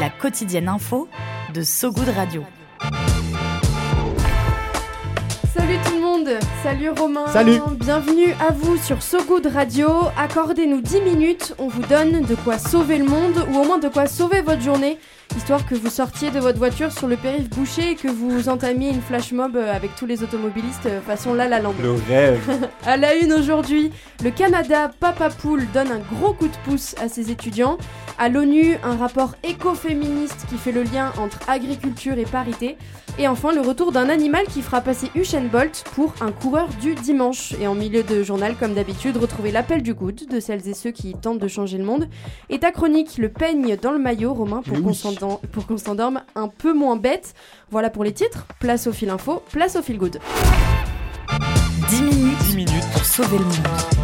La quotidienne info de So Good Radio. Salut tout le monde, salut Romain. Salut. Bienvenue à vous sur So Good Radio. Accordez-nous 10 minutes, on vous donne de quoi sauver le monde ou au moins de quoi sauver votre journée histoire que vous sortiez de votre voiture sur le périph' bouché et que vous entamiez une flash mob euh, avec tous les automobilistes euh, façon La La Land. Le rêve. à la une aujourd'hui, le Canada Papa Poule donne un gros coup de pouce à ses étudiants. À l'ONU, un rapport écoféministe qui fait le lien entre agriculture et parité. Et enfin, le retour d'un animal qui fera passer Usain Bolt pour un coureur du dimanche. Et en milieu de journal, comme d'habitude, retrouver l'appel du good de celles et ceux qui tentent de changer le monde. Et ta chronique, le peigne dans le maillot, Romain, pour qu'on s'endorme un peu moins bête. Voilà pour les titres. Place au fil info, place au fil good. 10 minutes, 10 minutes pour sauver le monde.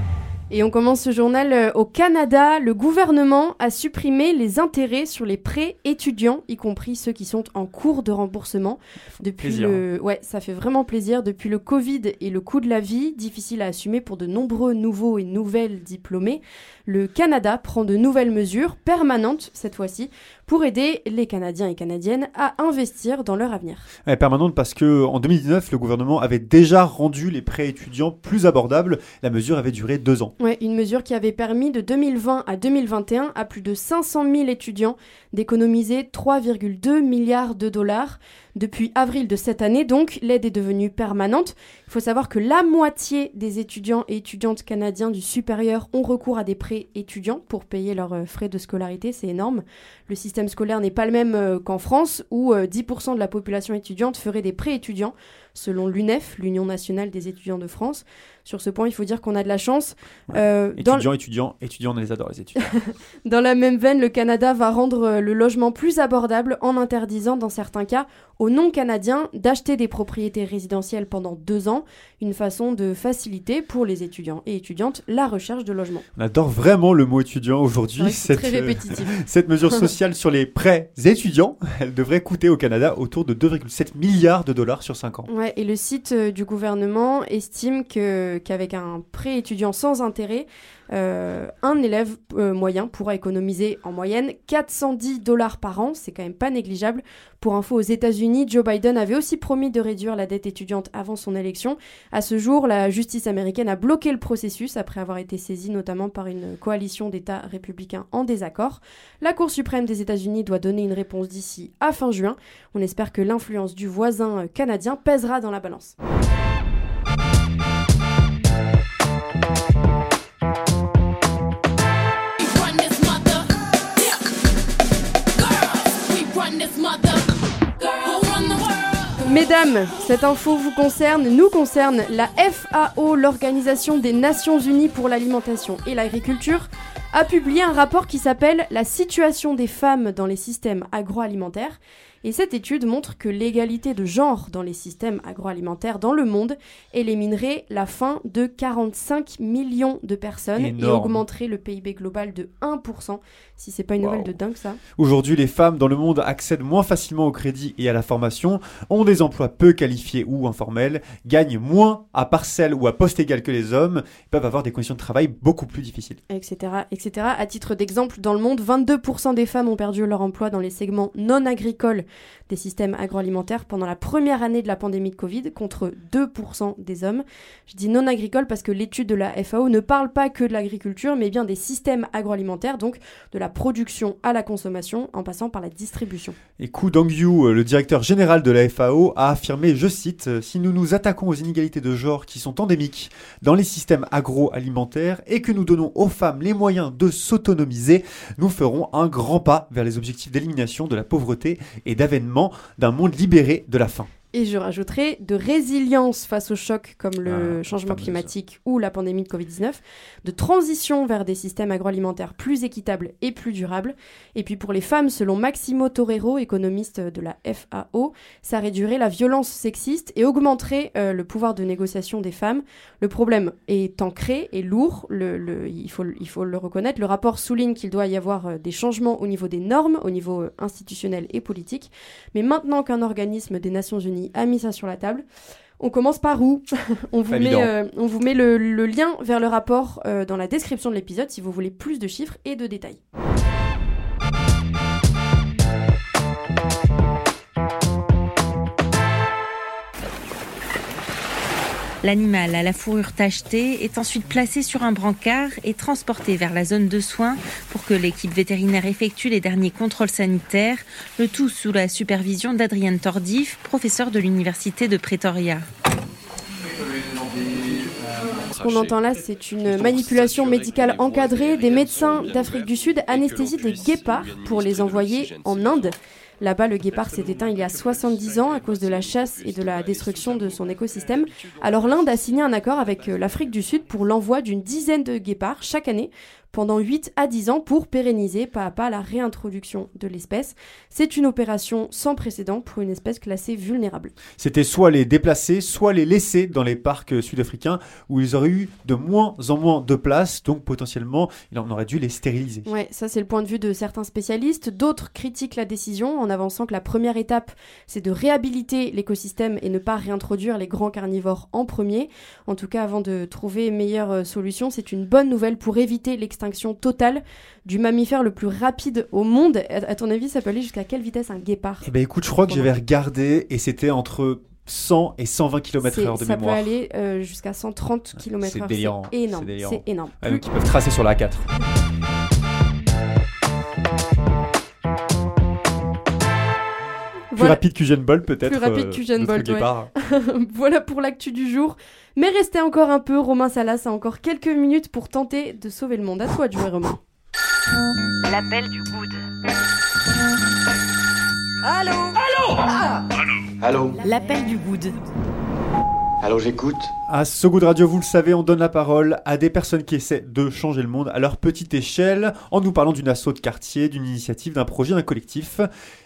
et on commence ce journal euh, au Canada. Le gouvernement a supprimé les intérêts sur les prêts étudiants, y compris ceux qui sont en cours de remboursement. Depuis plaisir. le, ouais, ça fait vraiment plaisir. Depuis le Covid et le coût de la vie, difficile à assumer pour de nombreux nouveaux et nouvelles diplômés, le Canada prend de nouvelles mesures permanentes cette fois-ci pour aider les Canadiens et Canadiennes à investir dans leur avenir. Ouais, permanente parce que en 2019, le gouvernement avait déjà rendu les prêts étudiants plus abordables. La mesure avait duré deux ans. Ouais, une mesure qui avait permis de 2020 à 2021 à plus de 500 000 étudiants d'économiser 3,2 milliards de dollars. Depuis avril de cette année, donc, l'aide est devenue permanente. Il faut savoir que la moitié des étudiants et étudiantes canadiens du supérieur ont recours à des prêts étudiants pour payer leurs euh, frais de scolarité. C'est énorme. Le système scolaire n'est pas le même euh, qu'en France, où 10% de la population étudiante ferait des prêts étudiants, selon l'UNEF, l'Union nationale des étudiants de France. Sur ce point, il faut dire qu'on a de la chance. Ouais. Euh, dans étudiants, étudiants, étudiants, on les adore, les étudiants. dans la même veine, le Canada va rendre euh, le logement plus abordable en interdisant, dans certains cas, aux non-canadiens d'acheter des propriétés résidentielles pendant deux ans, une façon de faciliter pour les étudiants et étudiantes la recherche de logement. On adore vraiment le mot étudiant aujourd'hui. C'est très répétitif. Euh, cette mesure sociale sur les prêts étudiants, elle devrait coûter au Canada autour de 2,7 milliards de dollars sur 5 ans. Ouais, et le site euh, du gouvernement estime que qu'avec un prêt étudiant sans intérêt, un élève euh, moyen pourra économiser en moyenne 410 dollars par an, c'est quand même pas négligeable. Pour info, aux États-Unis, Joe Biden avait aussi promis de réduire la dette étudiante avant son élection. À ce jour, la justice américaine a bloqué le processus après avoir été saisie notamment par une coalition d'États républicains en désaccord. La Cour suprême des États-Unis doit donner une réponse d'ici à fin juin. On espère que l'influence du voisin canadien pèsera dans la balance. Mesdames, cette info vous concerne, nous concerne. La FAO, l'Organisation des Nations Unies pour l'alimentation et l'agriculture, a publié un rapport qui s'appelle La situation des femmes dans les systèmes agroalimentaires. Et cette étude montre que l'égalité de genre dans les systèmes agroalimentaires dans le monde éliminerait la faim de 45 millions de personnes Énorme. et augmenterait le PIB global de 1%. Si c'est pas une Wow. nouvelle de dingue ça. Aujourd'hui, les femmes dans le monde accèdent moins facilement au crédit et à la formation, ont des emplois peu qualifiés ou informels, gagnent moins à parcelle ou à poste égal que les hommes, peuvent avoir des conditions de travail beaucoup plus difficiles. etc., etc. À titre d'exemple, dans le monde, 22% des femmes ont perdu leur emploi dans les segments non agricoles des systèmes agroalimentaires pendant la première année de la pandémie de Covid, contre 2% des hommes. Je dis non agricole parce que l'étude de la FAO ne parle pas que de l'agriculture, mais bien des systèmes agroalimentaires, donc de la production à la consommation, en passant par la distribution. Et Ku Dong-yu, euh, le directeur général de la FAO, a affirmé, je cite, euh, Si nous nous attaquons aux inégalités de genre qui sont endémiques dans les systèmes agroalimentaires et que nous donnons aux femmes les moyens de s'autonomiser, nous ferons un grand pas vers les objectifs d'élimination de la pauvreté et d'avènement d'un monde libéré de la faim. Et je rajouterai de résilience face aux chocs comme le Ah, changement climatique ou la pandémie de Covid-19, de transition vers des systèmes agroalimentaires plus équitables et plus durables. Et puis pour les femmes, selon Maximo Torero, économiste de la FAO, ça réduirait la violence sexiste et augmenterait euh, le pouvoir de négociation des femmes. Le problème est ancré et lourd, le- le- il, faut, il faut le reconnaître. Le rapport souligne qu'il doit y avoir euh, des changements au niveau des normes, au niveau euh, institutionnel et politique. Mais maintenant qu'un organisme des Nations Unies a mis ça sur la table, on commence par où on, vous Pas met, évident. euh, on vous met le, le lien vers le rapport euh, dans la description de l'épisode si vous voulez plus de chiffres et de détails. L'animal à la fourrure tachetée est ensuite placé sur un brancard et transporté vers la zone de soins pour que l'équipe vétérinaire effectue les derniers contrôles sanitaires, le tout sous la supervision d'Adrienne Tordif, professeur de l'université de Pretoria. Ce qu'on entend là, c'est une manipulation médicale encadrée des médecins d'Afrique du Sud anesthésient des guépards pour les envoyer en Inde. Là-bas, le guépard s'est éteint il y a 70 ans à cause de la chasse et de la destruction de son écosystème. Alors l'Inde a signé un accord avec euh, l'Afrique du Sud pour l'envoi d'une dizaine de guépards chaque année pendant 8 à 10 ans pour pérenniser pas à pas la réintroduction de l'espèce. C'est une opération sans précédent pour une espèce classée vulnérable. C'était soit les déplacer, soit les laisser dans les parcs sud-africains où ils auraient eu de moins en moins de place, donc potentiellement, il en aurait dû les stériliser. Ouais, ça c'est le point de vue de certains spécialistes. D'autres critiquent la décision en avançant que la première étape, c'est de réhabiliter l'écosystème et ne pas réintroduire les grands carnivores en premier. En tout cas, avant de trouver une meilleure euh, solution, c'est une bonne nouvelle pour éviter l'extinction totale du mammifère le plus rapide au monde. À, à ton avis, ça peut aller jusqu'à quelle vitesse un guépard Eh ben écoute, je crois que j'avais regardé et c'était entre 100 et 120 km C'est- heure de Ça mémoire. peut aller euh, jusqu'à 130 km/h. c'est délirant, C'est énorme. c'est énorme. Ah, donc ils peuvent tracer sur la 4. Plus Voilà. rapide qu'Usain Bolt peut-être. Plus rapide euh, qu'Usain Bolt, ouais. voilà pour l'actu du jour. Mais restez encore un peu, Romain Salas a encore quelques minutes pour tenter de sauver le monde. À toi de jouer, Romain. L'appel du good. Allô? L'appel du good. Allô, j'écoute À So Good Radio, vous le savez, on donne la parole à des personnes qui essaient de changer le monde à leur petite échelle, en nous parlant d'une asso de quartier, d'une initiative, d'un projet, d'un collectif.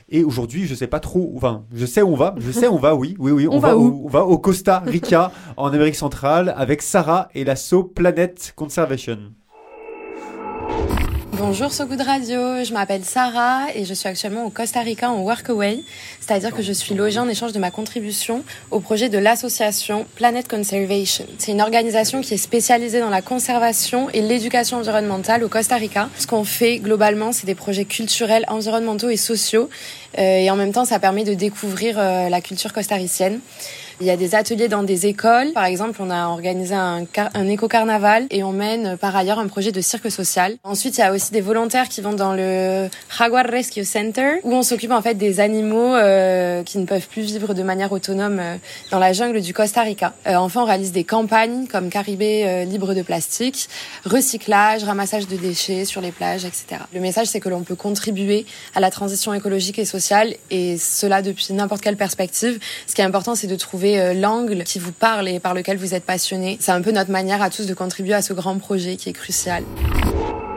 Et aujourd'hui, je sais pas trop, enfin, je sais où on va, je sais où on va, oui, oui, oui, On va où on va au Costa Rica, en Amérique centrale, avec Sarah et l'asso Planet Conservation. Bonjour So Good Radio, je m'appelle Sarah et je suis actuellement au Costa Rica en Workaway, c'est-à-dire que je suis logée en échange de ma contribution au projet de l'association Planet Conservation. C'est une organisation qui est spécialisée dans la conservation et l'éducation environnementale au Costa Rica. Ce qu'on fait globalement, c'est des projets culturels, environnementaux et sociaux euh, et en même temps, ça permet de découvrir euh, la culture costaricienne. Il y a des ateliers dans des écoles. Par exemple, on a organisé un, car- un éco-carnaval et on mène euh, par ailleurs un projet de cirque social. Ensuite, il y a aussi des volontaires qui vont dans le Jaguar Rescue Center où on s'occupe en fait des animaux euh, qui ne peuvent plus vivre de manière autonome euh, dans la jungle du Costa Rica. Enfin, on réalise des campagnes comme Caribé libre de plastique, recyclage, ramassage de déchets sur les plages, etc. Le message, c'est que l'on peut contribuer à la transition écologique et sociale et cela depuis n'importe quelle perspective. Ce qui est important, c'est de trouver euh, l'angle qui vous parle et par lequel vous êtes passionné. C'est un peu notre manière à tous de contribuer à ce grand projet qui est crucial.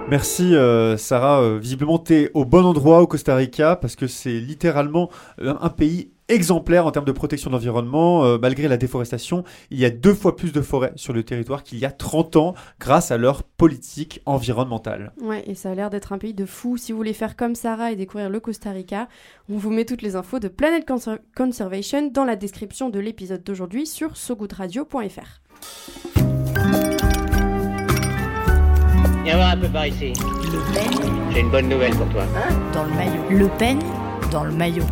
Merci euh, Sarah, Euh, visiblement tu es au bon endroit au Costa Rica parce que c'est littéralement un pays exemplaire en termes de protection de l'environnement. Euh, malgré la déforestation, il y a deux fois plus de forêts sur le territoire qu'il y a 30 ans grâce à leur politique environnementale. Ouais, et ça a l'air d'être un pays de fou. Si vous voulez faire comme Sarah et découvrir le Costa Rica, on vous met toutes les infos de Planet Conser- Conservation dans la description de l'épisode d'aujourd'hui sur sogoodradio.fr. Viens voir un peu par ici. Le Pen J'ai une bonne nouvelle pour toi. dans le maillot. Le Pen dans le maillot.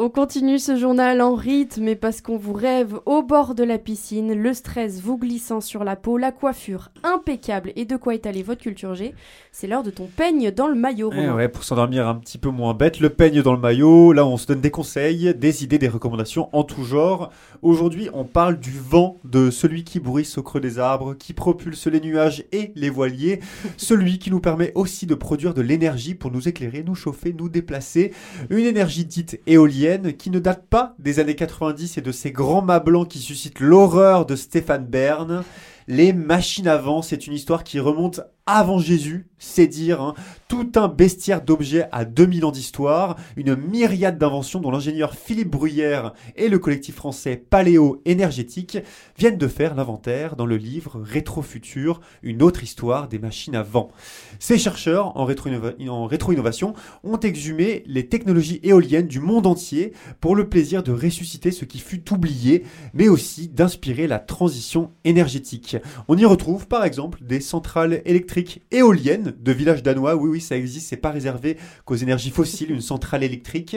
On continue ce journal en rythme, mais parce qu'on vous rêve au bord de la piscine, le stress vous glissant sur la peau, la coiffure impeccable et de quoi étaler votre culture G. C'est l'heure de ton peigne dans le maillot, Eh ouais, pour s'endormir un petit peu moins bête, le peigne dans le maillot. Là, on se donne des conseils, des idées, des recommandations en tout genre. Aujourd'hui, on parle du vent, de celui qui bruisse au creux des arbres, qui propulse les nuages et les voiliers, celui qui nous permet aussi de produire de l'énergie pour nous éclairer, nous chauffer, nous déplacer. Une énergie dite éolienne qui ne date pas des années 90 et de ces grands mâts blancs qui suscitent l'horreur de Stéphane Bern. Les machines à vent, c'est une histoire qui remonte avant Jésus, c'est dire, hein. tout un bestiaire d'objets à 2000 ans d'histoire, une myriade d'inventions dont l'ingénieur Philippe Bruyère et le collectif français Paléo Énergétique viennent de faire l'inventaire dans le livre Rétro-Futur, une autre histoire des machines à vent. Ces chercheurs en rétro-innova- en rétro-innovation ont exhumé les technologies éoliennes du monde entier pour le plaisir de ressusciter ce qui fut oublié, mais aussi d'inspirer la transition énergétique. On y retrouve par exemple des centrales électriques éoliennes de villages danois. Oui, oui, ça existe, c'est pas réservé qu'aux énergies fossiles, une centrale électrique.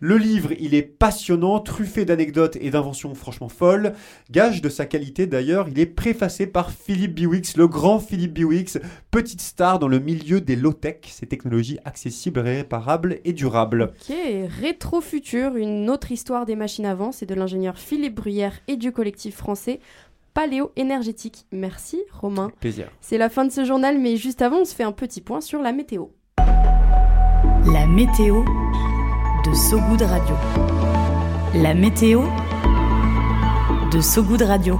Le livre, il est passionnant, truffé d'anecdotes et d'inventions franchement folles. Gage de sa qualité d'ailleurs, il est préfacé par Philippe Biwix, le grand Philippe Biwix, petite star dans le milieu des low-tech, ces technologies accessibles, réparables et durables. Ok, Rétro Futur, une autre histoire des machines à vent, c'est de l'ingénieur Philippe Bruyère et du collectif français Paléo Énergétique. Merci Romain. Plaisir. C'est la fin de ce journal, mais juste avant, on se fait un petit point sur la météo. La météo de Sogoud Radio. La météo de Sogoud Radio.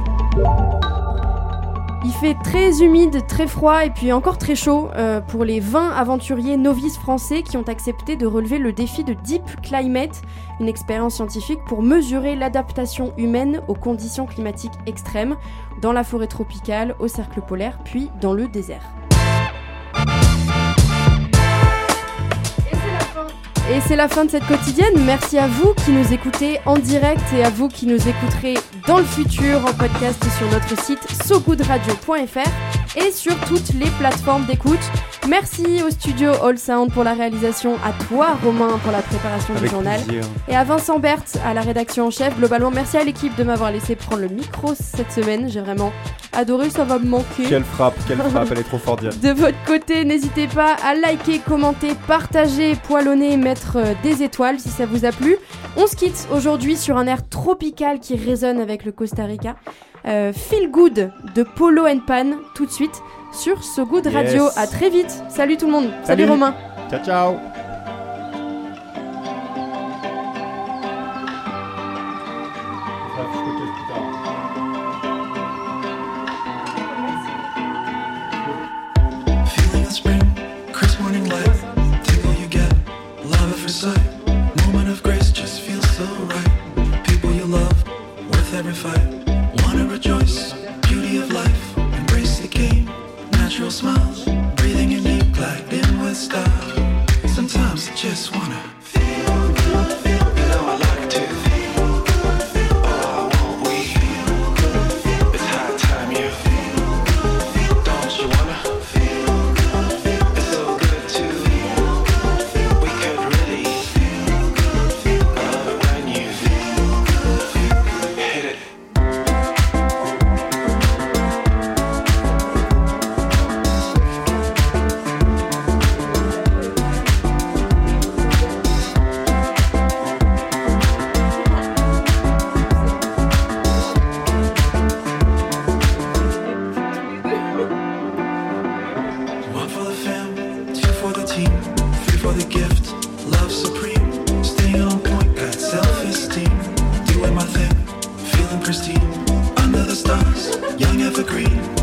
Il fait très humide, très froid et puis encore très chaud euh, pour les 20 aventuriers novices français qui ont accepté de relever le défi de Deep Climate, une expérience scientifique pour mesurer l'adaptation humaine aux conditions climatiques extrêmes dans la forêt tropicale, au cercle polaire, puis dans le désert. Et c'est la fin de cette quotidienne. Merci à vous qui nous écoutez en direct et à vous qui nous écouterez dans le futur en podcast sur notre site sogoodradio.fr et sur toutes les plateformes d'écoute. Merci au studio All Sound pour la réalisation, à toi Romain pour la préparation du journal plaisir. et à Vincent Berthe à la rédaction en chef. Globalement, merci à l'équipe de m'avoir laissé prendre le micro cette semaine. J'ai vraiment adoré, ça va me manquer. Quelle frappe, quelle frappe, elle est trop forte. De votre côté, n'hésitez pas à liker, commenter, partager, poilonner, mettre euh, des étoiles si ça vous a plu. On se quitte aujourd'hui sur un air tropical qui résonne avec le Costa Rica. Euh, Feel Good de Polo and Pan tout de suite sur So Good Radio. Yes. À très vite. Salut tout le monde. Salut, Salut. Romain. Ciao, ciao. Feeling of spring, crisp morning light, tingle you get, love at first sight, moment of grace just feels so right. People you love, worth every fight. Wanna rejoice, pristine. Under the stars, young evergreen.